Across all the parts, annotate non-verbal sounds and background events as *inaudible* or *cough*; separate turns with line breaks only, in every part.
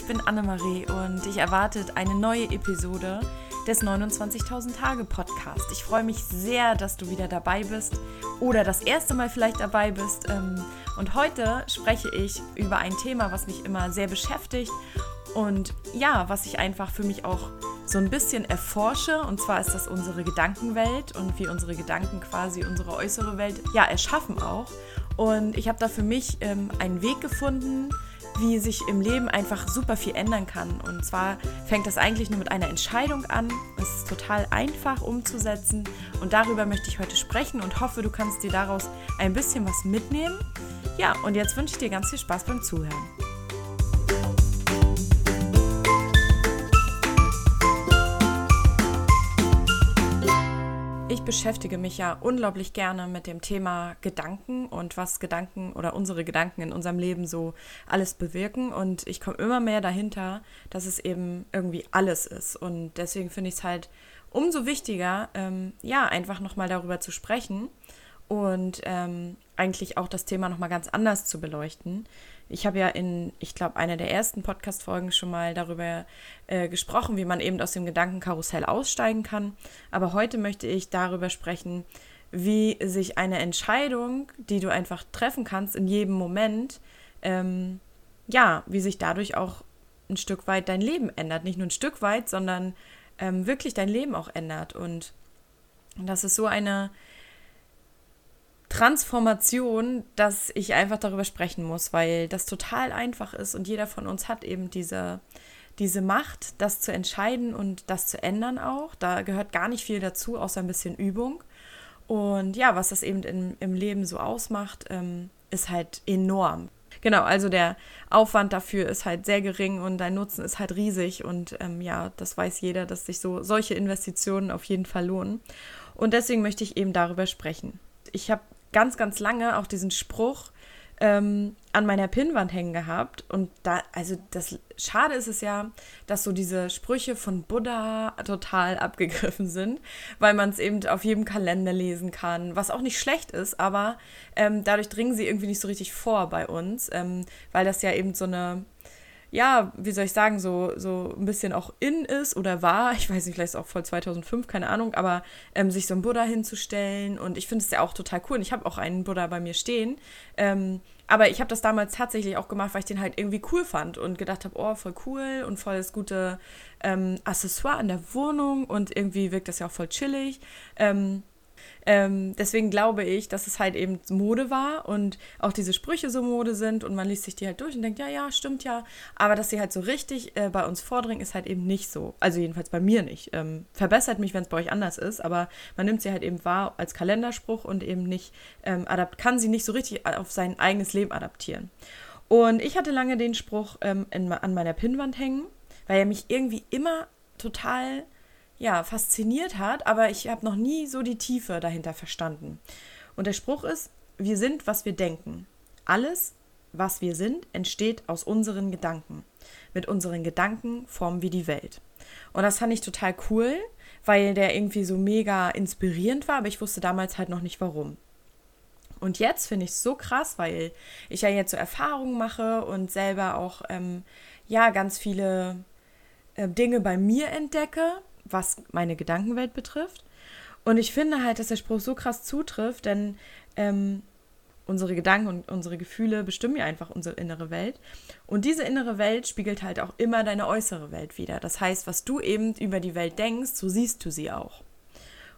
ich bin Annemarie und ich erwartet eine neue Episode des 29.000 Tage Podcast. Ich freue mich sehr, dass du wieder dabei bist oder das erste Mal vielleicht dabei bist. Ähm, und heute spreche ich über ein Thema, was mich immer sehr beschäftigt und ja, was ich einfach für mich auch so ein bisschen erforsche. Und zwar ist das unsere Gedankenwelt und wie unsere Gedanken quasi unsere äußere Welt ja erschaffen auch. Und ich habe da für mich ähm, einen Weg gefunden, wie sich im Leben einfach super viel ändern kann. Und zwar fängt das eigentlich nur mit einer Entscheidung an. Es ist total einfach umzusetzen. Und darüber möchte ich heute sprechen und hoffe, du kannst dir daraus ein bisschen was mitnehmen. Ja, und jetzt wünsche ich dir ganz viel Spaß beim Zuhören. Ich beschäftige mich ja unglaublich gerne mit dem Thema Gedanken und was Gedanken oder unsere Gedanken in unserem Leben so alles bewirken. Und ich komme immer mehr dahinter, dass es eben irgendwie alles ist. Und deswegen finde ich es halt umso wichtiger, ähm, ja, einfach nochmal darüber zu sprechen und ähm, eigentlich auch das Thema nochmal ganz anders zu beleuchten. Ich habe ja in, ich glaube, einer der ersten Podcast-Folgen schon mal darüber äh, gesprochen, wie man eben aus dem Gedankenkarussell aussteigen kann. Aber heute möchte ich darüber sprechen, wie sich eine Entscheidung, die du einfach treffen kannst in jedem Moment, ähm, ja, wie sich dadurch auch ein Stück weit dein Leben ändert. Nicht nur ein Stück weit, sondern ähm, wirklich dein Leben auch ändert. Und das ist so eine Transformation, dass ich einfach darüber sprechen muss, weil das total einfach ist und jeder von uns hat eben diese, diese Macht, das zu entscheiden und das zu ändern auch. Da gehört gar nicht viel dazu, außer ein bisschen Übung. Und ja, was das eben in, im Leben so ausmacht, ähm, ist halt enorm. Genau, also der Aufwand dafür ist halt sehr gering und dein Nutzen ist halt riesig. Und ähm, ja, das weiß jeder, dass sich so solche Investitionen auf jeden Fall lohnen. Und deswegen möchte ich eben darüber sprechen. Ich habe ganz, ganz lange auch diesen Spruch ähm, an meiner Pinnwand hängen gehabt. Und da, also das Schade ist es ja, dass so diese Sprüche von Buddha total abgegriffen sind, weil man es eben auf jedem Kalender lesen kann, was auch nicht schlecht ist, aber ähm, dadurch dringen sie irgendwie nicht so richtig vor bei uns, ähm, weil das ja eben so eine ja, wie soll ich sagen, so, so ein bisschen auch in ist oder war, ich weiß nicht, vielleicht ist auch voll 2005, keine Ahnung, aber ähm, sich so ein Buddha hinzustellen und ich finde es ja auch total cool und ich habe auch einen Buddha bei mir stehen, ähm, aber ich habe das damals tatsächlich auch gemacht, weil ich den halt irgendwie cool fand und gedacht habe, oh, voll cool und voll das gute ähm, Accessoire in der Wohnung und irgendwie wirkt das ja auch voll chillig. Ähm, ähm, deswegen glaube ich, dass es halt eben Mode war und auch diese Sprüche so Mode sind und man liest sich die halt durch und denkt, ja, ja, stimmt ja. Aber dass sie halt so richtig äh, bei uns vordringen, ist halt eben nicht so. Also jedenfalls bei mir nicht. Ähm, verbessert mich, wenn es bei euch anders ist, aber man nimmt sie halt eben wahr als Kalenderspruch und eben nicht, ähm, kann sie nicht so richtig auf sein eigenes Leben adaptieren. Und ich hatte lange den Spruch ähm, in, an meiner Pinnwand hängen, weil er mich irgendwie immer total ja, fasziniert hat, aber ich habe noch nie so die Tiefe dahinter verstanden. Und der Spruch ist, wir sind, was wir denken. Alles, was wir sind, entsteht aus unseren Gedanken. Mit unseren Gedanken formen wir die Welt. Und das fand ich total cool, weil der irgendwie so mega inspirierend war, aber ich wusste damals halt noch nicht warum. Und jetzt finde ich es so krass, weil ich ja jetzt so Erfahrungen mache und selber auch ähm, ja ganz viele äh, Dinge bei mir entdecke, was meine Gedankenwelt betrifft. Und ich finde halt, dass der Spruch so krass zutrifft, denn ähm, unsere Gedanken und unsere Gefühle bestimmen ja einfach unsere innere Welt. Und diese innere Welt spiegelt halt auch immer deine äußere Welt wieder. Das heißt, was du eben über die Welt denkst, so siehst du sie auch.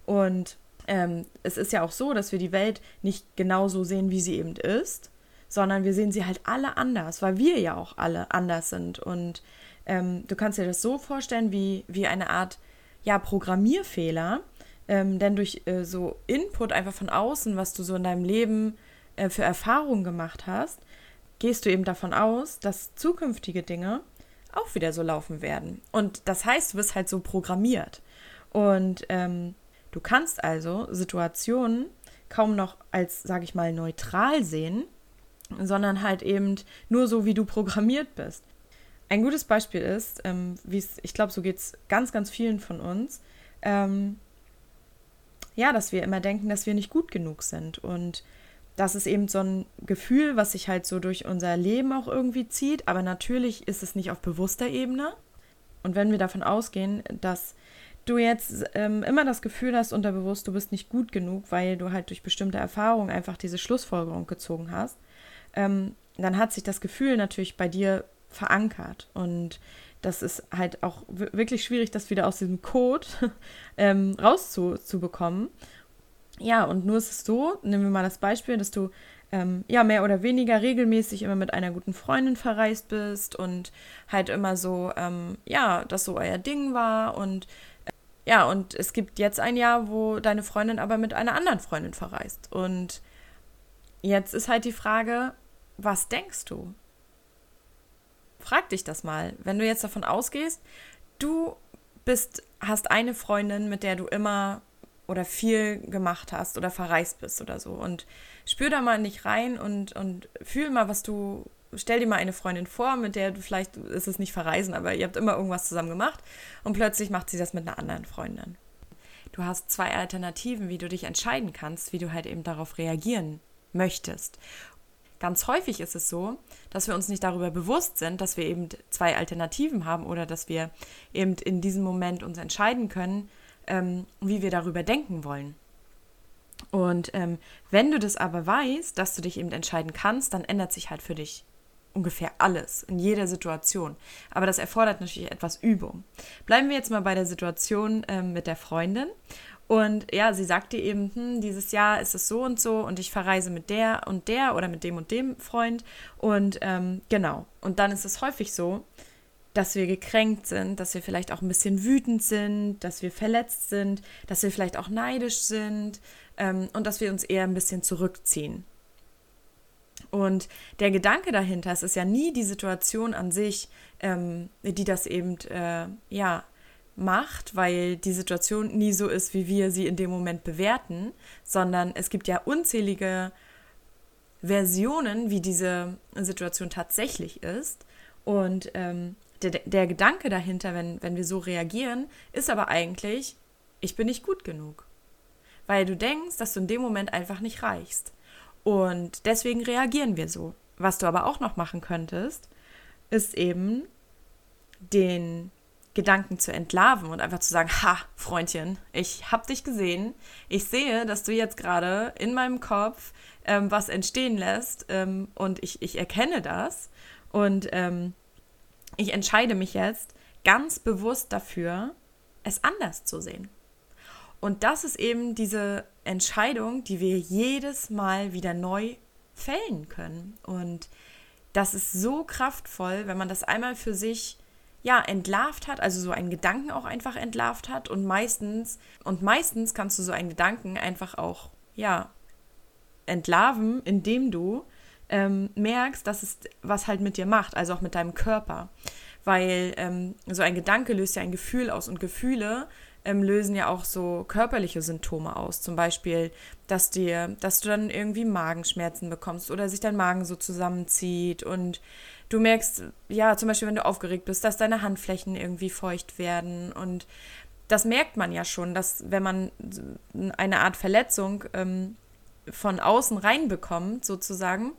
Und ähm, es ist ja auch so, dass wir die Welt nicht genauso sehen, wie sie eben ist, sondern wir sehen sie halt alle anders, weil wir ja auch alle anders sind. Und ähm, du kannst dir das so vorstellen, wie, wie eine Art ja, Programmierfehler. Ähm, denn durch äh, so Input einfach von außen, was du so in deinem Leben äh, für Erfahrungen gemacht hast, gehst du eben davon aus, dass zukünftige Dinge auch wieder so laufen werden. Und das heißt, du bist halt so programmiert. Und ähm, du kannst also Situationen kaum noch als, sage ich mal, neutral sehen, sondern halt eben nur so, wie du programmiert bist. Ein gutes Beispiel ist, ähm, wie es, ich glaube, so geht es ganz, ganz vielen von uns, ähm, ja, dass wir immer denken, dass wir nicht gut genug sind. Und das ist eben so ein Gefühl, was sich halt so durch unser Leben auch irgendwie zieht, aber natürlich ist es nicht auf bewusster Ebene. Und wenn wir davon ausgehen, dass du jetzt ähm, immer das Gefühl hast, unterbewusst, du bist nicht gut genug, weil du halt durch bestimmte Erfahrungen einfach diese Schlussfolgerung gezogen hast, ähm, dann hat sich das Gefühl natürlich bei dir verankert. Und das ist halt auch wirklich schwierig, das wieder aus diesem Code *laughs* ähm, rauszubekommen. Ja, und nur ist es so, nehmen wir mal das Beispiel, dass du ähm, ja mehr oder weniger regelmäßig immer mit einer guten Freundin verreist bist und halt immer so, ähm, ja, das so euer Ding war und äh, ja, und es gibt jetzt ein Jahr, wo deine Freundin aber mit einer anderen Freundin verreist. Und jetzt ist halt die Frage, was denkst du? Frag dich das mal. Wenn du jetzt davon ausgehst, du bist, hast eine Freundin, mit der du immer oder viel gemacht hast oder verreist bist oder so. Und spür da mal nicht rein und, und fühl mal, was du. Stell dir mal eine Freundin vor, mit der du vielleicht, ist es nicht verreisen, aber ihr habt immer irgendwas zusammen gemacht und plötzlich macht sie das mit einer anderen Freundin. Du hast zwei Alternativen, wie du dich entscheiden kannst, wie du halt eben darauf reagieren möchtest. Ganz häufig ist es so, dass wir uns nicht darüber bewusst sind, dass wir eben zwei Alternativen haben oder dass wir eben in diesem Moment uns entscheiden können, ähm, wie wir darüber denken wollen. Und ähm, wenn du das aber weißt, dass du dich eben entscheiden kannst, dann ändert sich halt für dich ungefähr alles in jeder Situation. Aber das erfordert natürlich etwas Übung. Bleiben wir jetzt mal bei der Situation ähm, mit der Freundin. Und ja, sie sagte eben, hm, dieses Jahr ist es so und so und ich verreise mit der und der oder mit dem und dem Freund. Und ähm, genau. Und dann ist es häufig so, dass wir gekränkt sind, dass wir vielleicht auch ein bisschen wütend sind, dass wir verletzt sind, dass wir vielleicht auch neidisch sind ähm, und dass wir uns eher ein bisschen zurückziehen. Und der Gedanke dahinter, es ist ja nie die Situation an sich, ähm, die das eben äh, ja macht, weil die Situation nie so ist, wie wir sie in dem Moment bewerten, sondern es gibt ja unzählige Versionen, wie diese Situation tatsächlich ist. Und ähm, der, der Gedanke dahinter, wenn, wenn wir so reagieren, ist aber eigentlich, ich bin nicht gut genug. Weil du denkst, dass du in dem Moment einfach nicht reichst. Und deswegen reagieren wir so. Was du aber auch noch machen könntest, ist eben den Gedanken zu entlarven und einfach zu sagen, ha, Freundchen, ich hab dich gesehen. Ich sehe, dass du jetzt gerade in meinem Kopf ähm, was entstehen lässt ähm, und ich, ich erkenne das. Und ähm, ich entscheide mich jetzt ganz bewusst dafür, es anders zu sehen. Und das ist eben diese Entscheidung, die wir jedes Mal wieder neu fällen können. Und das ist so kraftvoll, wenn man das einmal für sich ja entlarvt hat, also so einen Gedanken auch einfach entlarvt hat und meistens und meistens kannst du so einen Gedanken einfach auch ja entlarven, indem du ähm, merkst, dass es was halt mit dir macht, also auch mit deinem Körper. Weil ähm, so ein Gedanke löst ja ein Gefühl aus und Gefühle ähm, lösen ja auch so körperliche Symptome aus. Zum Beispiel, dass dir, dass du dann irgendwie Magenschmerzen bekommst oder sich dein Magen so zusammenzieht und du merkst, ja, zum Beispiel, wenn du aufgeregt bist, dass deine Handflächen irgendwie feucht werden und das merkt man ja schon, dass wenn man eine Art Verletzung ähm, von außen reinbekommt, sozusagen,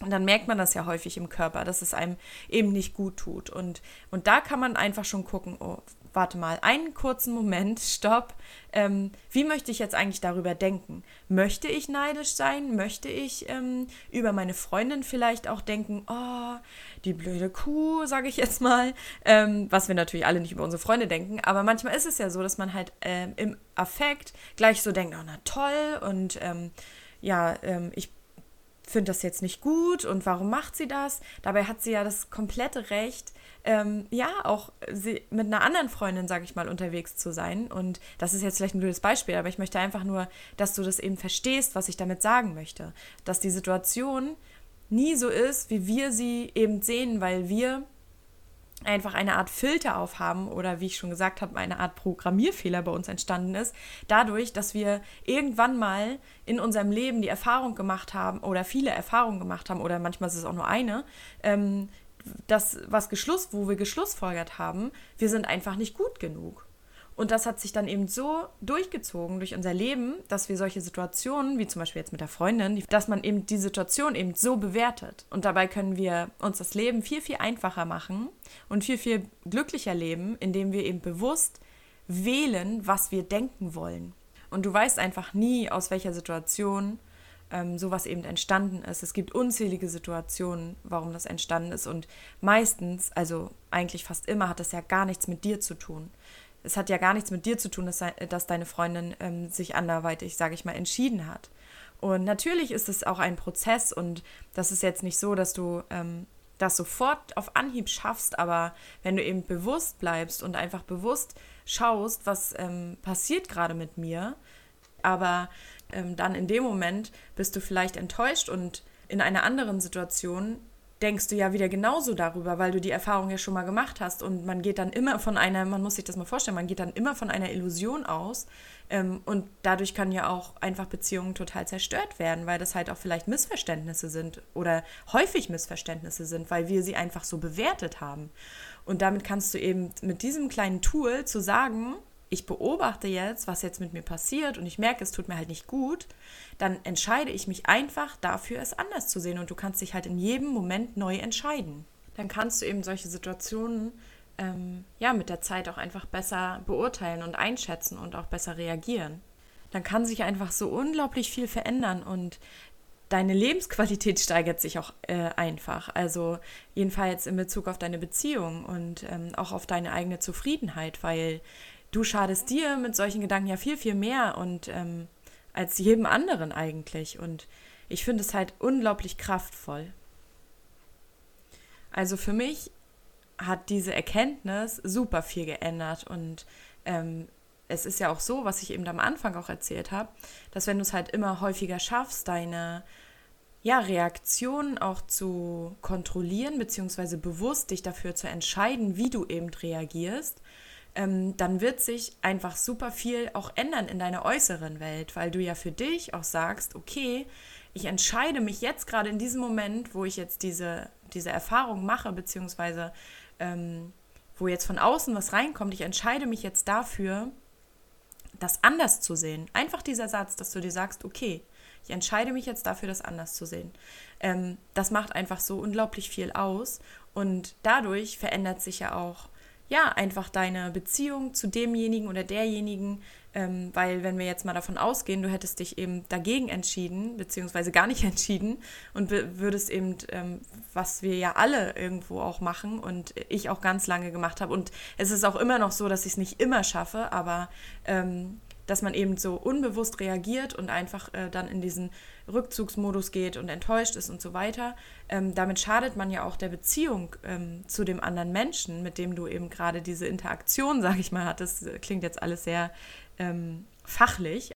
dann merkt man das ja häufig im Körper, dass es einem eben nicht gut tut. Und, und da kann man einfach schon gucken, oh, warte mal, einen kurzen Moment, stopp. Ähm, wie möchte ich jetzt eigentlich darüber denken? Möchte ich neidisch sein? Möchte ich ähm, über meine Freundin vielleicht auch denken, oh, die blöde Kuh, sage ich jetzt mal. Ähm, was wir natürlich alle nicht über unsere Freunde denken. Aber manchmal ist es ja so, dass man halt ähm, im Affekt gleich so denkt, oh, na toll. Und ähm, ja, ähm, ich finde das jetzt nicht gut und warum macht sie das? Dabei hat sie ja das komplette Recht, ähm, ja, auch sie, mit einer anderen Freundin, sage ich mal, unterwegs zu sein. Und das ist jetzt vielleicht ein blödes Beispiel, aber ich möchte einfach nur, dass du das eben verstehst, was ich damit sagen möchte. Dass die Situation nie so ist, wie wir sie eben sehen, weil wir einfach eine Art Filter aufhaben oder wie ich schon gesagt habe, eine Art Programmierfehler bei uns entstanden ist, dadurch, dass wir irgendwann mal in unserem Leben die Erfahrung gemacht haben oder viele Erfahrungen gemacht haben oder manchmal ist es auch nur eine, ähm, das, was Geschluss, wo wir geschlussfolgert haben, wir sind einfach nicht gut genug. Und das hat sich dann eben so durchgezogen durch unser Leben, dass wir solche Situationen, wie zum Beispiel jetzt mit der Freundin, dass man eben die Situation eben so bewertet. Und dabei können wir uns das Leben viel, viel einfacher machen und viel, viel glücklicher leben, indem wir eben bewusst wählen, was wir denken wollen. Und du weißt einfach nie, aus welcher Situation ähm, sowas eben entstanden ist. Es gibt unzählige Situationen, warum das entstanden ist. Und meistens, also eigentlich fast immer, hat das ja gar nichts mit dir zu tun es hat ja gar nichts mit dir zu tun, dass, dass deine Freundin ähm, sich anderweitig, sage ich mal, entschieden hat. Und natürlich ist es auch ein Prozess und das ist jetzt nicht so, dass du ähm, das sofort auf Anhieb schaffst, aber wenn du eben bewusst bleibst und einfach bewusst schaust, was ähm, passiert gerade mit mir, aber ähm, dann in dem Moment bist du vielleicht enttäuscht und in einer anderen Situation denkst du ja wieder genauso darüber, weil du die Erfahrung ja schon mal gemacht hast. Und man geht dann immer von einer, man muss sich das mal vorstellen, man geht dann immer von einer Illusion aus. Ähm, und dadurch können ja auch einfach Beziehungen total zerstört werden, weil das halt auch vielleicht Missverständnisse sind oder häufig Missverständnisse sind, weil wir sie einfach so bewertet haben. Und damit kannst du eben mit diesem kleinen Tool zu sagen, ich beobachte jetzt, was jetzt mit mir passiert und ich merke, es tut mir halt nicht gut, dann entscheide ich mich einfach dafür, es anders zu sehen. Und du kannst dich halt in jedem Moment neu entscheiden. Dann kannst du eben solche Situationen ähm, ja mit der Zeit auch einfach besser beurteilen und einschätzen und auch besser reagieren. Dann kann sich einfach so unglaublich viel verändern und deine Lebensqualität *laughs* steigert sich auch äh, einfach. Also jedenfalls in Bezug auf deine Beziehung und ähm, auch auf deine eigene Zufriedenheit, weil du schadest dir mit solchen Gedanken ja viel, viel mehr und ähm, als jedem anderen eigentlich. Und ich finde es halt unglaublich kraftvoll. Also für mich hat diese Erkenntnis super viel geändert und ähm, es ist ja auch so, was ich eben am Anfang auch erzählt habe, dass wenn du es halt immer häufiger schaffst, deine ja, Reaktionen auch zu kontrollieren, beziehungsweise bewusst dich dafür zu entscheiden, wie du eben reagierst, ähm, dann wird sich einfach super viel auch ändern in deiner äußeren Welt, weil du ja für dich auch sagst, okay, ich entscheide mich jetzt gerade in diesem Moment, wo ich jetzt diese, diese Erfahrung mache, beziehungsweise ähm, wo jetzt von außen was reinkommt, ich entscheide mich jetzt dafür, das anders zu sehen. Einfach dieser Satz, dass du dir sagst, okay, ich entscheide mich jetzt dafür, das anders zu sehen. Ähm, das macht einfach so unglaublich viel aus und dadurch verändert sich ja auch ja, einfach deine Beziehung zu demjenigen oder derjenigen, ähm, weil wenn wir jetzt mal davon ausgehen, du hättest dich eben dagegen entschieden, beziehungsweise gar nicht *laughs* entschieden und würdest eben, ähm, was wir ja alle irgendwo auch machen und ich auch ganz lange gemacht habe. Und es ist auch immer noch so, dass ich es nicht immer schaffe, aber ähm, dass man eben so unbewusst reagiert und einfach äh, dann in diesen Rückzugsmodus geht und enttäuscht ist und so weiter. Ähm, damit schadet man ja auch der Beziehung ähm, zu dem anderen Menschen, mit dem du eben gerade diese Interaktion, sage ich mal, hattest. Das klingt jetzt alles sehr ähm, fachlich.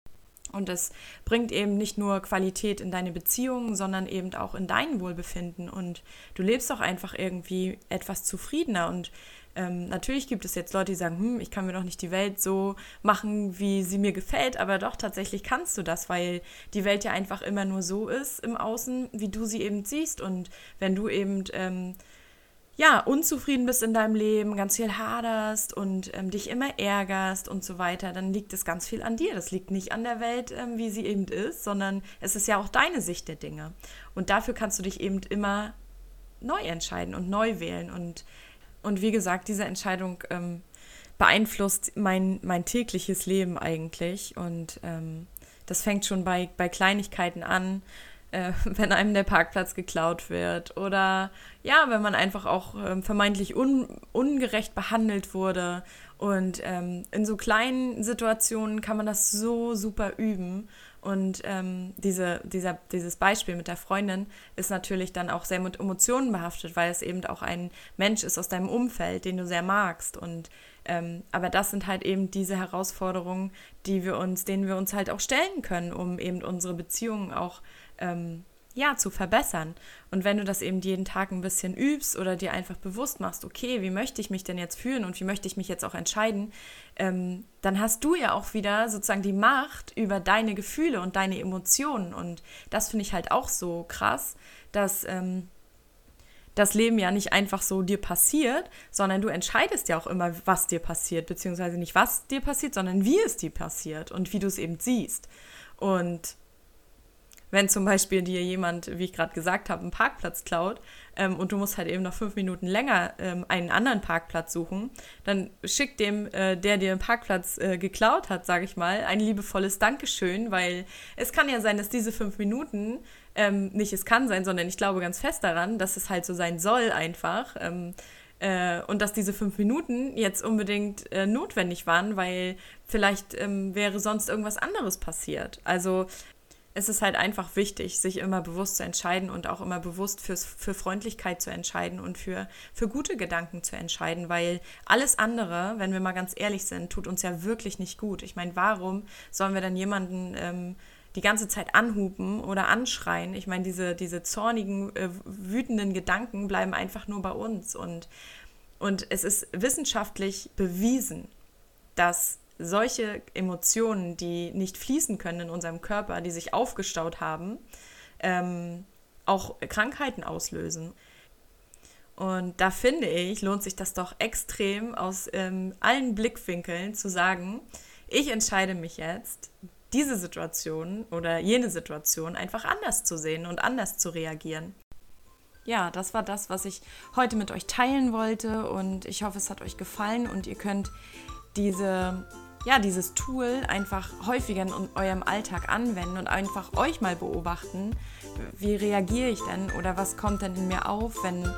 Und es bringt eben nicht nur Qualität in deine Beziehungen, sondern eben auch in dein Wohlbefinden. Und du lebst auch einfach irgendwie etwas zufriedener und ähm, natürlich gibt es jetzt Leute, die sagen, hm, ich kann mir doch nicht die Welt so machen, wie sie mir gefällt, aber doch tatsächlich kannst du das, weil die Welt ja einfach immer nur so ist im Außen, wie du sie eben siehst. Und wenn du eben ähm, ja, unzufrieden bist in deinem Leben, ganz viel haderst und ähm, dich immer ärgerst und so weiter, dann liegt es ganz viel an dir. Das liegt nicht an der Welt, ähm, wie sie eben ist, sondern es ist ja auch deine Sicht der Dinge. Und dafür kannst du dich eben immer neu entscheiden und neu wählen. Und und wie gesagt, diese Entscheidung ähm, beeinflusst mein, mein tägliches Leben eigentlich. Und ähm, das fängt schon bei, bei Kleinigkeiten an, äh, *laughs* wenn einem der Parkplatz geklaut wird oder ja, wenn man einfach auch ähm, vermeintlich un, ungerecht behandelt wurde. Und ähm, in so kleinen Situationen kann man das so super üben. Und ähm, diese, dieser, dieses Beispiel mit der Freundin ist natürlich dann auch sehr mit Emotionen behaftet, weil es eben auch ein Mensch ist aus deinem Umfeld, den du sehr magst. Und ähm, aber das sind halt eben diese Herausforderungen, die wir uns, denen wir uns halt auch stellen können, um eben unsere Beziehungen auch ähm, ja, zu verbessern. Und wenn du das eben jeden Tag ein bisschen übst oder dir einfach bewusst machst, okay, wie möchte ich mich denn jetzt fühlen und wie möchte ich mich jetzt auch entscheiden, ähm, dann hast du ja auch wieder sozusagen die Macht über deine Gefühle und deine Emotionen. Und das finde ich halt auch so krass, dass, ähm, das Leben ja nicht einfach so dir passiert, sondern du entscheidest ja auch immer, was dir passiert, beziehungsweise nicht was dir passiert, sondern wie es dir passiert und wie du es eben siehst. Und wenn zum Beispiel dir jemand, wie ich gerade gesagt habe, einen Parkplatz klaut ähm, und du musst halt eben noch fünf Minuten länger ähm, einen anderen Parkplatz suchen, dann schick dem, äh, der dir einen Parkplatz äh, geklaut hat, sage ich mal, ein liebevolles Dankeschön, weil es kann ja sein, dass diese fünf Minuten ähm, nicht es kann sein, sondern ich glaube ganz fest daran, dass es halt so sein soll einfach. Ähm, äh, und dass diese fünf Minuten jetzt unbedingt äh, notwendig waren, weil vielleicht ähm, wäre sonst irgendwas anderes passiert. Also es ist halt einfach wichtig, sich immer bewusst zu entscheiden und auch immer bewusst fürs, für Freundlichkeit zu entscheiden und für, für gute Gedanken zu entscheiden, weil alles andere, wenn wir mal ganz ehrlich sind, tut uns ja wirklich nicht gut. Ich meine, warum sollen wir dann jemanden ähm, die ganze Zeit anhupen oder anschreien? Ich meine, diese, diese zornigen, äh, wütenden Gedanken bleiben einfach nur bei uns und, und es ist wissenschaftlich bewiesen, dass solche Emotionen, die nicht fließen können in unserem Körper, die sich aufgestaut haben, ähm, auch Krankheiten auslösen. Und da finde ich, lohnt sich das doch extrem aus ähm, allen Blickwinkeln zu sagen, ich entscheide mich jetzt, diese Situation oder jene Situation einfach anders zu sehen und anders zu reagieren. Ja, das war das, was ich heute mit euch teilen wollte und ich hoffe, es hat euch gefallen und ihr könnt diese ja, dieses Tool einfach häufiger in eurem Alltag anwenden und einfach euch mal beobachten, wie reagiere ich denn oder was kommt denn in mir auf, wenn,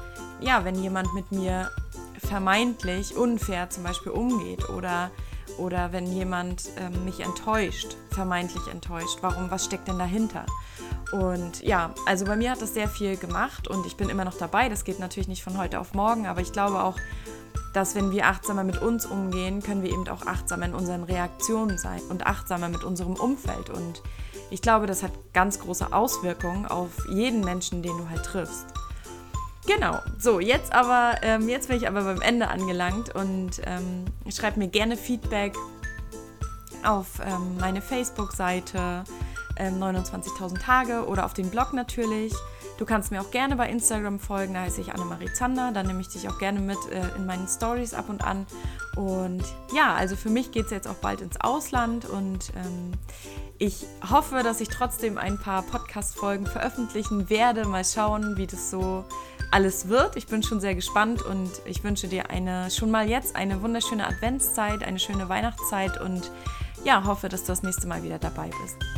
ja, wenn jemand mit mir vermeintlich unfair zum Beispiel umgeht oder, oder wenn jemand ähm, mich enttäuscht, vermeintlich enttäuscht. Warum, was steckt denn dahinter? Und ja, also bei mir hat das sehr viel gemacht und ich bin immer noch dabei. Das geht natürlich nicht von heute auf morgen, aber ich glaube auch, dass wenn wir achtsamer mit uns umgehen, können wir eben auch achtsamer in unseren Reaktionen sein und achtsamer mit unserem Umfeld. Und ich glaube, das hat ganz große Auswirkungen auf jeden Menschen, den du halt triffst. Genau, so, jetzt aber, ähm, jetzt bin ich aber beim Ende angelangt und ähm, schreib mir gerne Feedback auf ähm, meine Facebook-Seite 29.000 ähm, Tage oder auf den Blog natürlich. Du kannst mir auch gerne bei Instagram folgen, da heiße ich Annemarie Zander. Da nehme ich dich auch gerne mit äh, in meinen Stories ab und an. Und ja, also für mich geht es jetzt auch bald ins Ausland und ähm, ich hoffe, dass ich trotzdem ein paar Podcast-Folgen veröffentlichen werde. Mal schauen, wie das so alles wird. Ich bin schon sehr gespannt und ich wünsche dir eine schon mal jetzt eine wunderschöne Adventszeit, eine schöne Weihnachtszeit und ja, hoffe, dass du das nächste Mal wieder dabei bist.